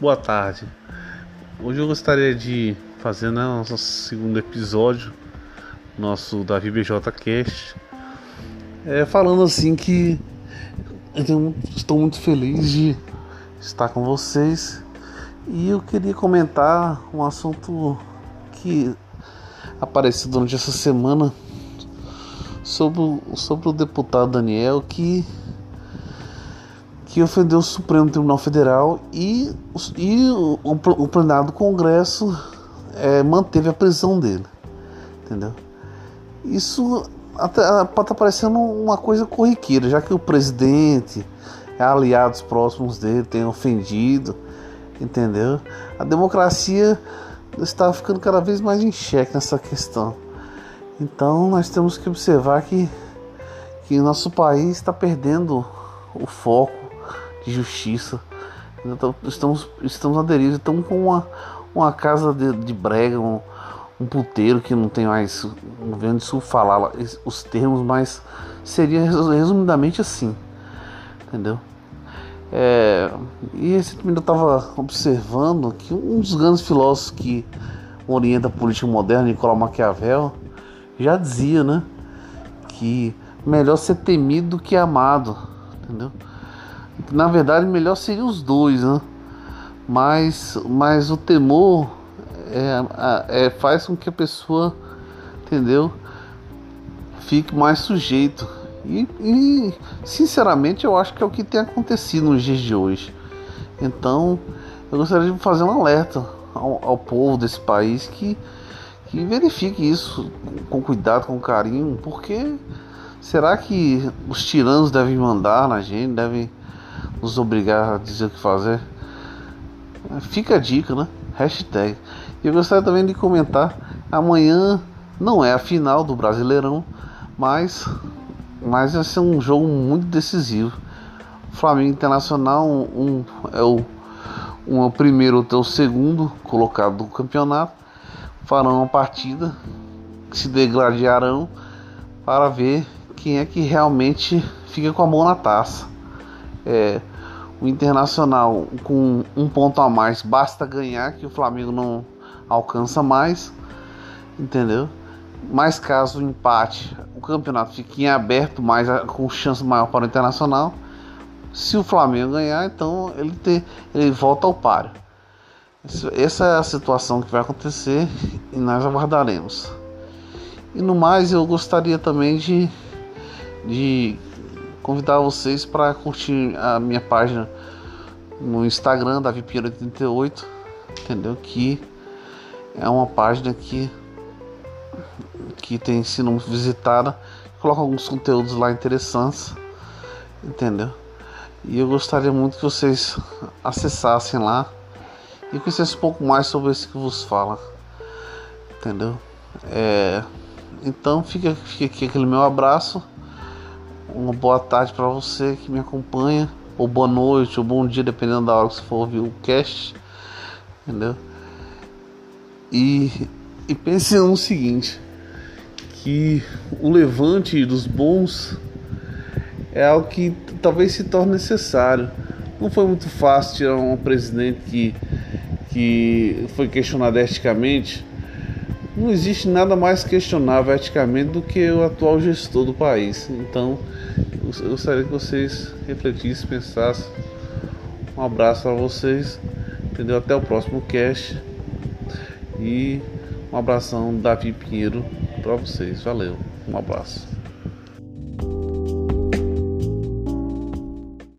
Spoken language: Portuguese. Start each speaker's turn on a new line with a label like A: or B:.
A: Boa tarde. Hoje eu gostaria de fazer né, nosso segundo episódio, nosso Davi BJ Cast, é, falando assim que eu estou muito feliz de estar com vocês e eu queria comentar um assunto que apareceu durante essa semana sobre, sobre o deputado Daniel que que ofendeu o Supremo Tribunal Federal e, e o, o, o plenário do Congresso é, manteve a prisão dele. Entendeu? Isso até, pode estar parecendo uma coisa corriqueira, já que o presidente, aliados próximos dele, tem ofendido, entendeu? A democracia está ficando cada vez mais em xeque nessa questão. Então nós temos que observar que, que nosso país está perdendo o foco de justiça. Estamos, estamos aderidos, estamos com uma, uma casa de, de brega, um, um puteiro que não tem mais, não vendo isso falar os termos, mas seria resumidamente assim, entendeu? É, e recentemente eu estava observando que um dos grandes filósofos que orienta a política moderna, Nicolau Maquiavel, já dizia, né, que melhor ser temido do que amado, entendeu? Na verdade, melhor seria os dois, né? Mas, mas o temor é, é, faz com que a pessoa, entendeu? Fique mais sujeito. E, e, sinceramente, eu acho que é o que tem acontecido nos dias de hoje. Então, eu gostaria de fazer um alerta ao, ao povo desse país que, que verifique isso com cuidado, com carinho, porque será que os tiranos devem mandar na gente, devem nos obrigar a dizer o que fazer. Fica a dica, né? Hashtag. Eu gostaria também de comentar: amanhã não é a final do Brasileirão, mas, mas vai ser um jogo muito decisivo. Flamengo Internacional um, é o um é o primeiro, é o segundo colocado do campeonato. Farão uma partida, se degladiarão para ver quem é que realmente fica com a mão na taça. É, o Internacional com um ponto a mais basta ganhar que o Flamengo não alcança mais, entendeu? Mas caso o empate, o campeonato fique em aberto, mais com chance maior para o Internacional. Se o Flamengo ganhar, então ele, ter, ele volta ao páreo. Essa é a situação que vai acontecer e nós aguardaremos. E no mais, eu gostaria também de, de convidar vocês para curtir a minha página no Instagram, Davi Pinheiro 88, entendeu? Que é uma página que, que tem sido visitada, coloca alguns conteúdos lá interessantes, entendeu? E eu gostaria muito que vocês acessassem lá e conhecessem um pouco mais sobre isso que vos fala, entendeu? É, então fica, fica aqui aquele meu abraço uma boa tarde para você que me acompanha, ou boa noite, ou bom dia, dependendo da hora que você for ouvir o cast, entendeu? E, e pense no seguinte, que o levante dos bons é algo que talvez se torne necessário. Não foi muito fácil tirar um presidente que, que foi questionado eticamente. Não existe nada mais questionável eticamente do que o atual gestor do país. Então, eu gostaria que vocês refletissem, pensassem. Um abraço para vocês, entendeu? Até o próximo cast. E um abração Davi Pinheiro para vocês. Valeu, um abraço.